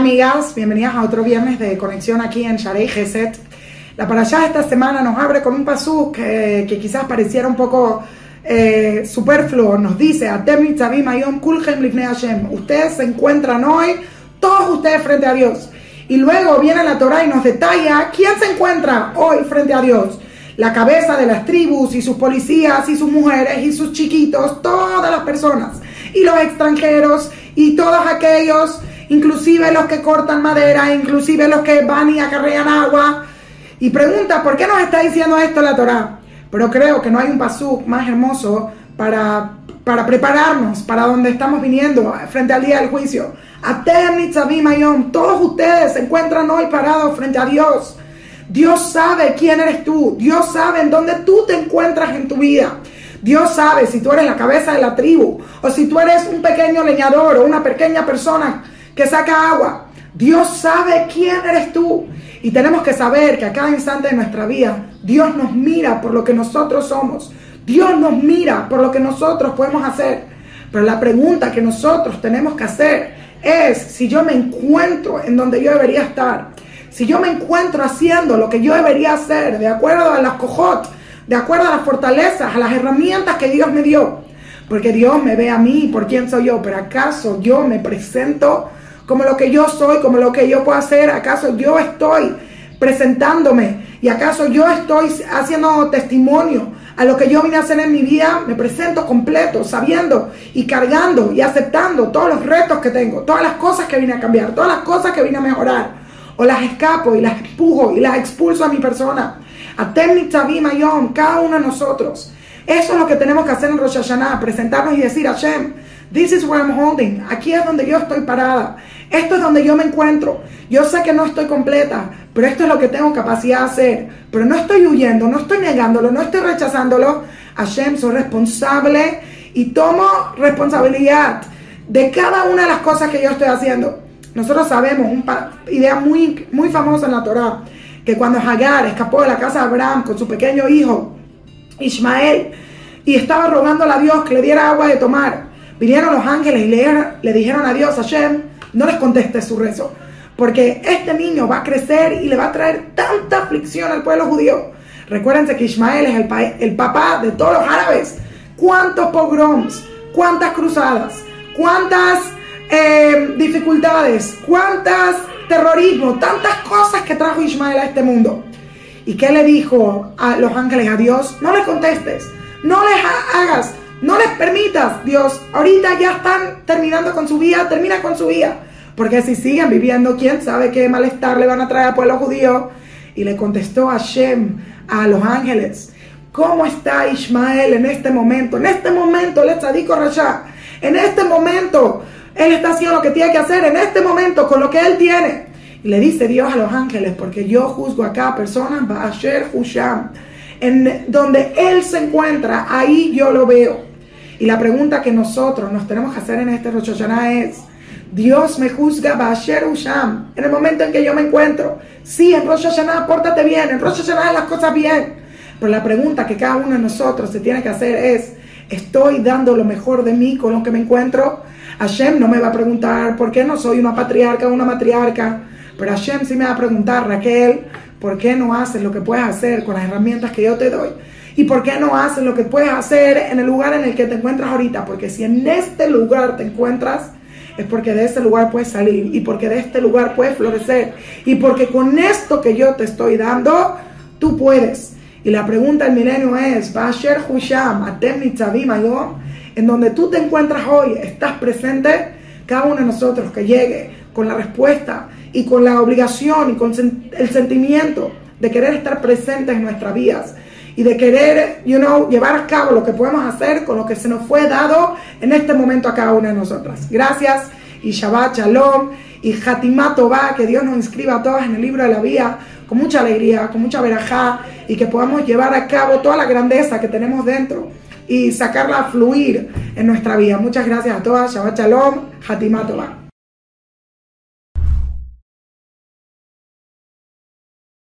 amigas, bienvenidas a otro viernes de conexión aquí en Sharei Geset. La parashá esta semana nos abre con un pasú que, quizás pareciera un poco eh, superfluo. Nos dice. Ustedes se encuentran hoy, todos ustedes frente a Dios. Y luego viene la Torah y nos detalla quién se encuentra hoy frente a Dios. La cabeza de las tribus y sus policías y sus mujeres y sus chiquitos, todas las personas. Y los extranjeros y todos aquellos inclusive los que cortan madera, inclusive los que van y acarrean agua. Y pregunta, ¿por qué nos está diciendo esto la Torah? Pero creo que no hay un pasuk más hermoso para, para prepararnos para donde estamos viniendo frente al día del juicio. Atem todos ustedes se encuentran hoy parados frente a Dios. Dios sabe quién eres tú. Dios sabe en dónde tú te encuentras en tu vida. Dios sabe si tú eres la cabeza de la tribu o si tú eres un pequeño leñador o una pequeña persona que saca agua. Dios sabe quién eres tú. Y tenemos que saber que a cada instante de nuestra vida Dios nos mira por lo que nosotros somos. Dios nos mira por lo que nosotros podemos hacer. Pero la pregunta que nosotros tenemos que hacer es si yo me encuentro en donde yo debería estar. Si yo me encuentro haciendo lo que yo debería hacer de acuerdo a las cojot, de acuerdo a las fortalezas, a las herramientas que Dios me dio. Porque Dios me ve a mí por quién soy yo. Pero acaso yo me presento como lo que yo soy, como lo que yo puedo hacer. ¿Acaso yo estoy presentándome? ¿Y acaso yo estoy haciendo testimonio a lo que yo vine a hacer en mi vida? Me presento completo, sabiendo y cargando y aceptando todos los retos que tengo, todas las cosas que vine a cambiar, todas las cosas que vine a mejorar. O las escapo y las empujo y las expulso a mi persona. A Temni Mayom, cada uno de nosotros. Eso es lo que tenemos que hacer en Rosh Hashanah, presentarnos y decir, Hashem, this is where I'm holding. Aquí es donde yo estoy parada. Esto es donde yo me encuentro. Yo sé que no estoy completa, pero esto es lo que tengo capacidad de hacer. Pero no estoy huyendo, no estoy negándolo, no estoy rechazándolo. Hashem, soy responsable y tomo responsabilidad de cada una de las cosas que yo estoy haciendo. Nosotros sabemos, una idea muy, muy famosa en la Torah, que cuando Hagar escapó de la casa de Abraham con su pequeño hijo, Ismael, y estaba rogándole a Dios que le diera agua de tomar, vinieron los ángeles y le, le dijeron a Dios, Hashem, no les conteste su rezo, porque este niño va a crecer y le va a traer tanta aflicción al pueblo judío. Recuérdense que Ismael es el, papá de todos los árabes. ¿Cuántos pogroms? ¿Cuántas cruzadas? ¿Cuántas eh, dificultades? ¿Cuántas terrorismo? Tantas cosas que trajo Ismael a este mundo. ¿Y qué le dijo a los ángeles a Dios? No les contestes, no les hagas no les permitas, Dios, ahorita ya están terminando con su vida, termina con su vida. Porque si siguen viviendo, quién sabe qué malestar le van a traer al pueblo judío. Y le contestó Hashem a los ángeles, ¿cómo está Ismael en este momento? En este momento, el tzadiko Rasha, en este momento, él está haciendo lo que tiene que hacer, en este momento, con lo que él tiene. Y le dice Dios a los ángeles, porque yo juzgo a cada persona, Asher Husham, en donde él se encuentra, ahí yo lo veo. Y la pregunta que nosotros nos tenemos que hacer en este Rosh Hashanah es, Dios me juzga Basher Usham, en el momento en que yo me encuentro. Sí, en Rosh Hashanah pórtate bien, en Rosh Hashanah las cosas bien. Pero la pregunta que cada uno de nosotros se tiene que hacer es, ¿estoy dando lo mejor de mí con lo que me encuentro? Hashem no me va a preguntar por qué no soy una patriarca o una matriarca, pero Hashem sí me va a preguntar, Raquel, ¿por qué no haces lo que puedes hacer con las herramientas que yo te doy? ¿Y por qué no haces lo que puedes hacer en el lugar en el que te encuentras ahorita? Porque si en este lugar te encuentras, es porque de este lugar puedes salir y porque de este lugar puedes florecer y porque con esto que yo te estoy dando, tú puedes. Y la pregunta del milenio es, Basher Husham, Atem en donde tú te encuentras hoy, estás presente, cada uno de nosotros que llegue con la respuesta y con la obligación y con el sentimiento de querer estar presente en nuestras vidas y de querer, you know, llevar a cabo lo que podemos hacer con lo que se nos fue dado en este momento a cada una de nosotras. Gracias y Shabbat Shalom y Hatimato va, que Dios nos inscriba a todas en el libro de la vida con mucha alegría, con mucha verajá y que podamos llevar a cabo toda la grandeza que tenemos dentro y sacarla a fluir en nuestra vida. Muchas gracias a todas, Shabbat Shalom, Hatimato va.